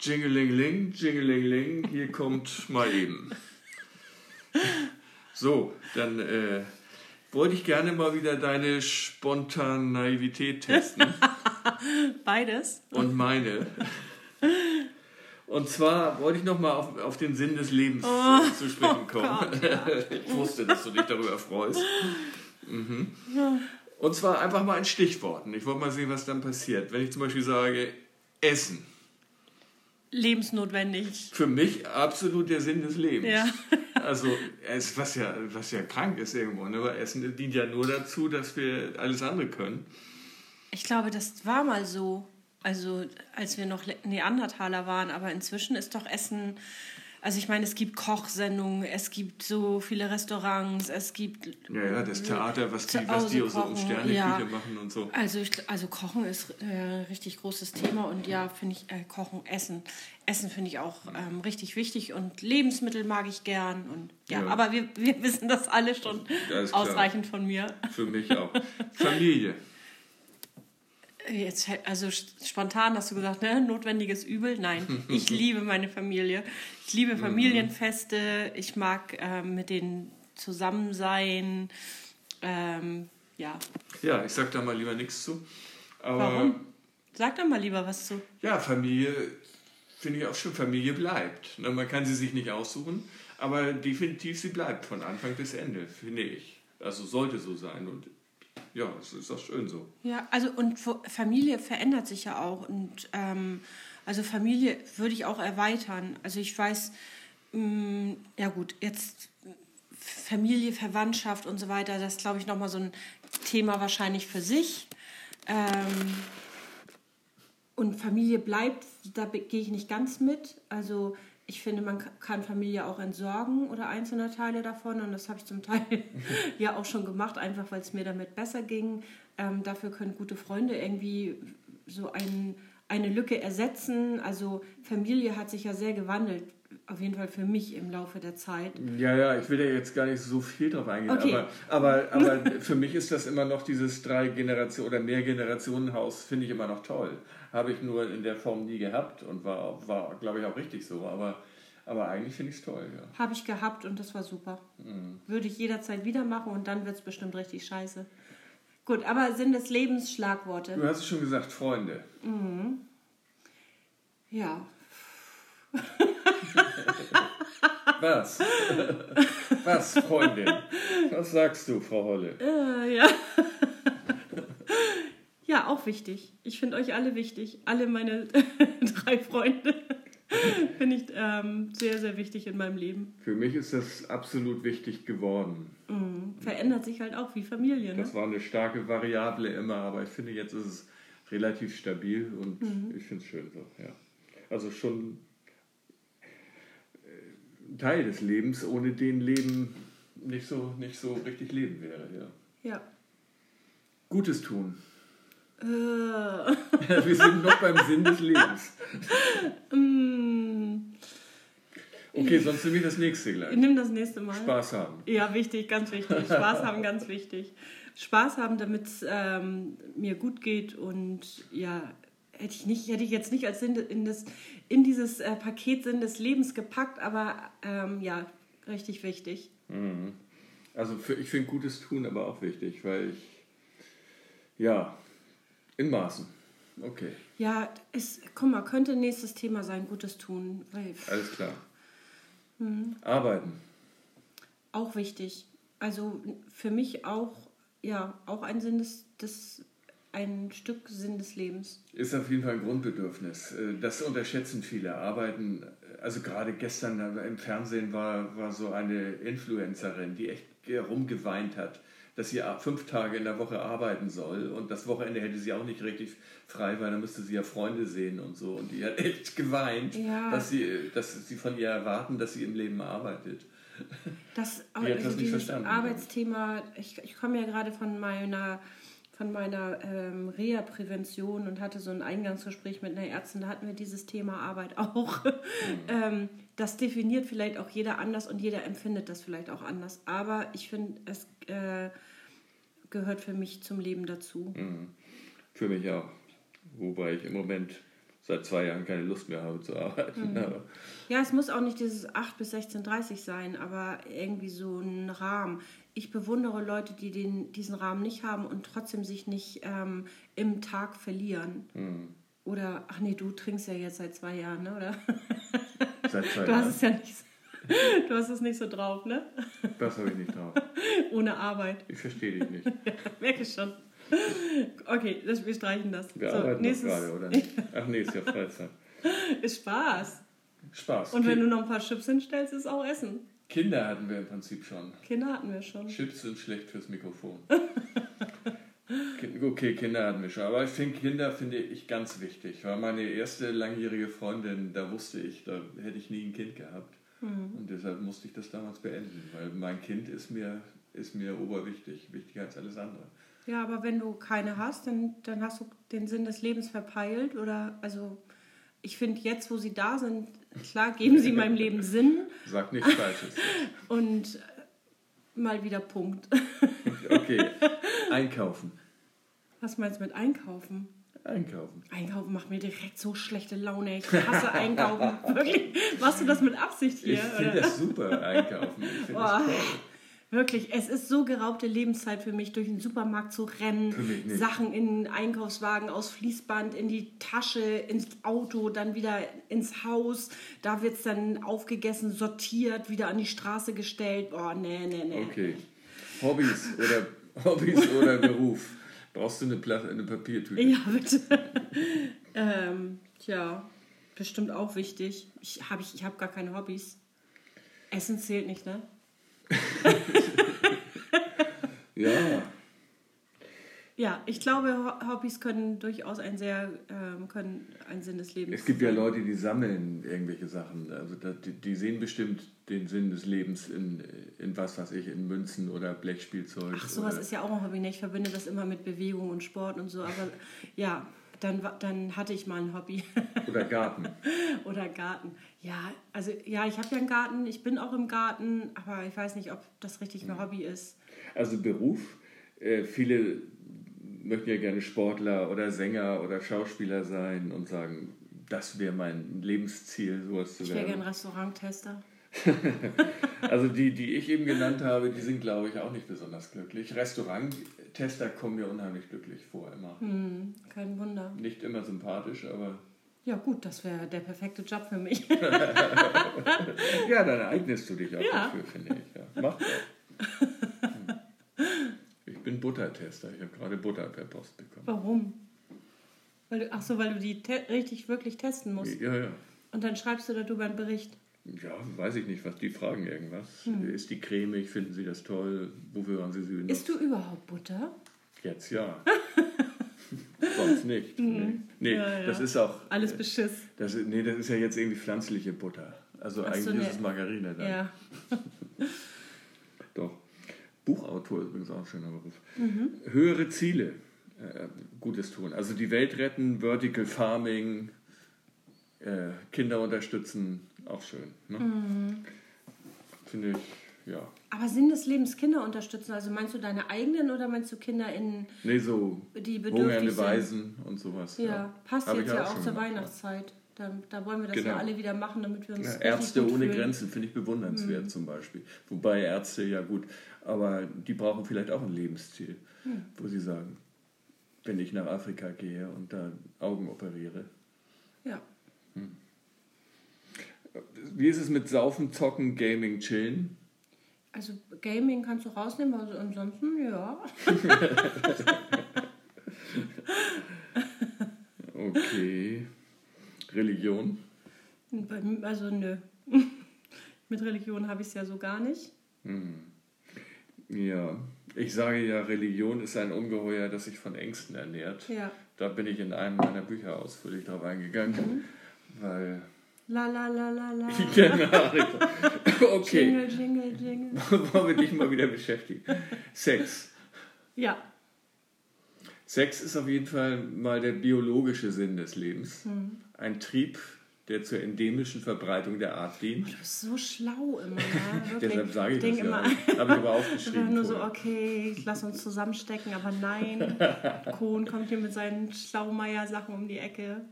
Jingeling, Jingeling, hier kommt mal eben. So, dann äh, wollte ich gerne mal wieder deine Spontaneität testen. Beides. Und meine. Und zwar wollte ich nochmal auf, auf den Sinn des Lebens oh, zu sprechen kommen. Oh Gott, ja. ich wusste, dass du dich darüber freust. Mhm. Und zwar einfach mal in Stichworten. Ich wollte mal sehen, was dann passiert. Wenn ich zum Beispiel sage, Essen. Lebensnotwendig. Für mich absolut der Sinn des Lebens. Ja. also, es, was, ja, was ja krank ist irgendwo. Ne? Aber Essen dient ja nur dazu, dass wir alles andere können. Ich glaube, das war mal so. Also, als wir noch Neandertaler waren. Aber inzwischen ist doch Essen also ich meine, es gibt Kochsendungen, es gibt so viele Restaurants, es gibt... Ja, ja, das Theater, was die, was die so um Sterneküche ja. machen und so. Also, ich, also Kochen ist ein äh, richtig großes Thema und ja, finde ich, äh, Kochen, Essen. Essen finde ich auch ähm, richtig wichtig und Lebensmittel mag ich gern. Und, ja, ja. aber wir, wir wissen das alle schon ausreichend von mir. Für mich auch. Familie. Jetzt, also spontan hast du gesagt, ne? notwendiges Übel. Nein, ich liebe meine Familie. Ich liebe mhm. Familienfeste. Ich mag ähm, mit denen zusammen sein. Ähm, ja. Ja, ich sag da mal lieber nichts zu. Aber Warum? Sag da mal lieber was zu. Ja, Familie finde ich auch schon. Familie bleibt. Ne, man kann sie sich nicht aussuchen, aber definitiv sie bleibt von Anfang bis Ende, finde ich. Also sollte so sein. Und ja, es ist auch schön so. Ja, also und Familie verändert sich ja auch. Und ähm, also Familie würde ich auch erweitern. Also ich weiß, mh, mm, ja gut, jetzt Familie, Verwandtschaft und so weiter, das glaube ich nochmal so ein Thema wahrscheinlich für sich. Ähm, und Familie bleibt, da gehe ich nicht ganz mit. Also ich finde, man kann Familie auch entsorgen oder einzelne Teile davon. Und das habe ich zum Teil ja auch schon gemacht, einfach weil es mir damit besser ging. Ähm, dafür können gute Freunde irgendwie so ein, eine Lücke ersetzen. Also Familie hat sich ja sehr gewandelt. Auf jeden Fall für mich im Laufe der Zeit. Ja, ja, ich will da jetzt gar nicht so viel drauf eingehen. Okay. Aber, aber, aber für mich ist das immer noch dieses drei Generationen oder mehr Generationen Haus, finde ich immer noch toll. Habe ich nur in der Form nie gehabt und war, war glaube ich, auch richtig so. Aber, aber eigentlich finde ich es toll. Ja. Habe ich gehabt und das war super. Mhm. Würde ich jederzeit wieder machen und dann wird es bestimmt richtig scheiße. Gut, aber sind es Lebensschlagworte? Du hast es schon gesagt, Freunde. Mhm. Ja. Was? Was, Freundin? Was sagst du, Frau Holle? Äh, ja. Ja, auch wichtig. Ich finde euch alle wichtig. Alle meine drei Freunde finde ich ähm, sehr, sehr wichtig in meinem Leben. Für mich ist das absolut wichtig geworden. Mhm. Verändert sich halt auch wie Familie. Ne? Das war eine starke Variable immer, aber ich finde, jetzt ist es relativ stabil und mhm. ich finde es schön so. Ja. Also schon Teil des Lebens, ohne den Leben nicht so, nicht so richtig leben wäre. Ja. ja. Gutes tun. Äh. Wir sind noch beim Sinn des Lebens. Mm. Okay, sonst nehme ich das nächste gleich. Nimm das nächste Mal. Spaß haben. Ja, wichtig, ganz wichtig. Spaß haben, ganz wichtig. Spaß haben, damit es ähm, mir gut geht und ja, hätte ich, nicht, hätte ich jetzt nicht als Sinn in, das, in dieses äh, Paket Sinn des Lebens gepackt, aber ähm, ja, richtig wichtig. Mhm. Also für, ich finde gutes Tun aber auch wichtig, weil ich, ja, in Maßen. Okay. Ja, es, guck mal, könnte nächstes Thema sein, Gutes tun. Weil, Alles klar. Mhm. Arbeiten. Auch wichtig. Also für mich auch, ja, auch ein Sinn des, des ein Stück Sinn des Lebens. Ist auf jeden Fall ein Grundbedürfnis. Äh, das unterschätzen viele. Arbeiten, also gerade gestern im Fernsehen war, war so eine Influencerin, die echt rumgeweint hat dass sie fünf Tage in der Woche arbeiten soll und das Wochenende hätte sie auch nicht richtig frei, weil dann müsste sie ja Freunde sehen und so. Und die hat echt geweint, ja. dass, sie, dass sie von ihr erwarten, dass sie im Leben arbeitet. Das, also das verstanden. Arbeitsthema, ich, ich komme ja gerade von meiner von meiner ähm, Reha-Prävention und hatte so ein Eingangsgespräch mit einer Ärztin, da hatten wir dieses Thema Arbeit auch. Mhm. ähm, das definiert vielleicht auch jeder anders und jeder empfindet das vielleicht auch anders. Aber ich finde, es äh, gehört für mich zum Leben dazu. Mhm. Für mich auch. Wobei ich im Moment seit zwei Jahren keine Lust mehr habe zu arbeiten. Mhm. Ja, es muss auch nicht dieses 8 bis 16.30 sein, aber irgendwie so ein Rahmen. Ich bewundere Leute, die den, diesen Rahmen nicht haben und trotzdem sich nicht ähm, im Tag verlieren. Mhm. Oder, ach nee, du trinkst ja jetzt seit zwei Jahren, ne? oder? Seit zwei Jahren. Du hast es ja nicht, du hast es nicht so drauf, ne? Das habe ich nicht drauf. Ohne Arbeit. Ich verstehe dich nicht. ja, merke ich schon. Okay, das, wir streichen das. Wir so, arbeiten nächstes... gerade, oder? Ach nee, ist ja Freizeit. ist Spaß. Spaß. Und wenn du noch ein paar Chips hinstellst, ist auch Essen. Kinder hatten wir im Prinzip schon. Kinder hatten wir schon. Chips sind schlecht fürs Mikrofon. okay, Kinder hatten wir schon. Aber ich finde Kinder finde ich ganz wichtig. Weil meine erste langjährige Freundin, da wusste ich, da hätte ich nie ein Kind gehabt. Mhm. Und deshalb musste ich das damals beenden. Weil mein Kind ist mir, ist mir oberwichtig, wichtiger als alles andere. Ja, aber wenn du keine hast, dann, dann hast du den Sinn des Lebens verpeilt. Oder also ich finde jetzt, wo sie da sind, klar geben sie meinem Leben Sinn. Sag nichts Falsches. Und mal wieder Punkt. okay, einkaufen. Was meinst du mit einkaufen? Einkaufen. Einkaufen macht mir direkt so schlechte Laune. Ich hasse Einkaufen. Wirklich. Machst du das mit Absicht hier? Ich finde das super, Einkaufen. Ich finde das toll. Wirklich, es ist so geraubte Lebenszeit für mich, durch den Supermarkt zu rennen, Sachen in Einkaufswagen aus Fließband, in die Tasche, ins Auto, dann wieder ins Haus. Da wird es dann aufgegessen, sortiert, wieder an die Straße gestellt. Oh, nee, nee, nee. Okay. Hobbys oder, Hobbys oder Beruf? Brauchst du eine, Pla eine Papiertüte? Ja, bitte. ähm, tja, bestimmt auch wichtig. Ich habe ich, ich hab gar keine Hobbys. Essen zählt nicht, ne? Ja. Ja, ich glaube, Hobbys können durchaus ein sehr ähm, können ein Sinn des Lebens. Es gibt ja Leute, die sammeln irgendwelche Sachen. Also die, die, sehen bestimmt den Sinn des Lebens in, in was weiß ich, in Münzen oder Blechspielzeug. Ach, sowas ist ja auch ein Hobby. Ne? Ich verbinde das immer mit Bewegung und Sport und so. Aber ja, dann, dann hatte ich mal ein Hobby. Oder Garten. Oder Garten. Ja, also ja, ich habe ja einen Garten, ich bin auch im Garten, aber ich weiß nicht, ob das richtig mein Hobby ist. Also Beruf, äh, viele möchten ja gerne Sportler oder Sänger oder Schauspieler sein und sagen, das wäre mein Lebensziel, sowas zu werden. Ich wäre gerne Restauranttester. also die, die ich eben genannt habe, die sind, glaube ich, auch nicht besonders glücklich. Restauranttester kommen mir unheimlich glücklich vor, immer. Hm, kein Wunder. Nicht immer sympathisch, aber... Ja gut, das wäre der perfekte Job für mich. ja, dann eignest du dich auch ja. dafür, finde ich. Ja. Mach doch. Hm. Ich bin Buttertester. Ich habe gerade Butter per Post bekommen. Warum? Weil du, ach so, weil du die richtig wirklich testen musst. Ja, ja. Und dann schreibst du darüber einen Bericht. Ja, weiß ich nicht, was die fragen irgendwas. Hm. Ist die cremig? Finden Sie das toll? Wofür haben Sie sie benutzt? Isst du überhaupt Butter? Jetzt ja. Sonst nicht. Mhm. Nee, ja, ja. das ist auch. Alles Beschiss. Das, nee, das ist ja jetzt irgendwie pflanzliche Butter. Also Ach eigentlich nee. ist es Margarine dann. Ja. Doch. Buchautor ist übrigens auch ein schöner Beruf. Mhm. Höhere Ziele. Äh, Gutes tun. Also die Welt retten, Vertical Farming, äh, Kinder unterstützen, auch schön. Ne? Mhm. Finde ich, ja. Aber Sinn des Lebens Kinder unterstützen, also meinst du deine eigenen oder meinst du Kinder in nee, so die bedürftig Waisen und sowas. Ja, ja. passt Hab jetzt ja auch, zur Weihnachtszeit. Da, da, wollen wir das genau. ja alle wieder machen, damit wir uns ja, Ärzte ohne fühlen. Grenzen finde ich bewundernswert mhm. zum Beispiel. Wobei Ärzte, ja gut, aber die brauchen vielleicht auch ein Lebensziel, mhm. wo sie sagen, wenn ich nach Afrika gehe und da Augen operiere. Ja. Hm. Wie ist es mit Saufen, Zocken, Gaming, Chillen? Also Gaming kannst du rausnehmen, also ansonsten ja. okay. Religion? Also nö. Mit Religion habe ich es ja so gar nicht. Hm. Ja, ich sage ja, Religion ist ein Ungeheuer, das sich von Ängsten ernährt. Ja. Da bin ich in einem meiner Bücher ausführlich drauf eingegangen, mhm. weil La la la la la. genau. Okay. Jingle, jingle, jingle. Wollen wir dich mal wieder beschäftigen. Sex. Ja. Sex ist auf jeden Fall mal der biologische Sinn des Lebens. Mhm. Ein Trieb, der zur endemischen Verbreitung der Art dient. Du bist so schlau immer, ne? Deshalb sage ich, ich das immer, ja. Habe ich aber aufgeschrieben. Ich nur so, okay, lass uns zusammenstecken, aber nein. Kohn kommt hier mit seinen Schlaumeier-Sachen um die Ecke.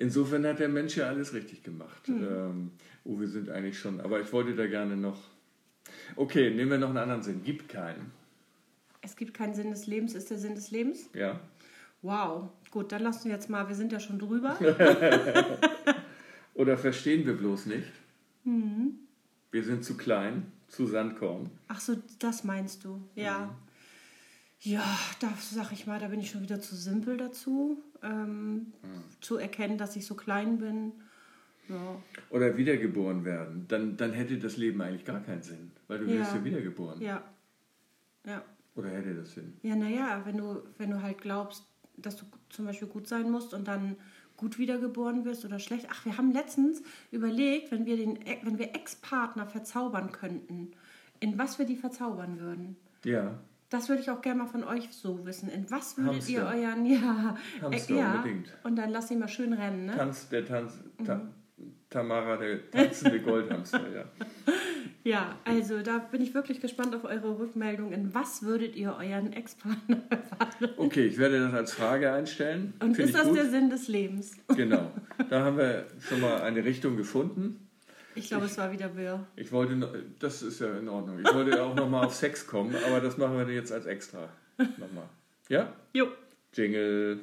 Insofern hat der Mensch ja alles richtig gemacht. Mhm. Ähm, oh, wir sind eigentlich schon, aber ich wollte da gerne noch. Okay, nehmen wir noch einen anderen Sinn. Gibt keinen. Es gibt keinen Sinn des Lebens, ist der Sinn des Lebens? Ja. Wow, gut, dann lassen wir jetzt mal, wir sind ja schon drüber. Oder verstehen wir bloß nicht? Mhm. Wir sind zu klein, zu Sandkorn. Ach so, das meinst du, ja. Mhm. Ja, da sag ich mal, da bin ich schon wieder zu simpel dazu, ähm, mhm. zu erkennen, dass ich so klein bin. Ja. Oder wiedergeboren werden. Dann, dann hätte das Leben eigentlich gar keinen Sinn, weil du ja. wirst ja wiedergeboren. Ja. Ja. Oder hätte das Sinn? Ja, naja, wenn du, wenn du halt glaubst, dass du zum Beispiel gut sein musst und dann gut wiedergeboren wirst oder schlecht. Ach, wir haben letztens überlegt, wenn wir, den, wenn wir Ex-Partner verzaubern könnten, in was wir die verzaubern würden. Ja. Das würde ich auch gerne mal von euch so wissen. In was würdet Hamster. ihr euren. Ja, Hamster, ja. unbedingt. Und dann lasst ihn mal schön rennen, ne? Tanz, der Tanz. Ta, mhm. Tamara, der tanzende Goldhamster, ja. Ja, also da bin ich wirklich gespannt auf eure Rückmeldung. In was würdet ihr euren Ex-Partner verwandeln? Okay, ich werde das als Frage einstellen. Und Find ist das gut. der Sinn des Lebens? Genau. Da haben wir schon mal eine Richtung gefunden. Ich glaube, es war wieder Böhr. Ich wollte, das ist ja in Ordnung. Ich wollte auch noch mal auf Sex kommen, aber das machen wir jetzt als extra. Nochmal. Ja? Jo. Jingle.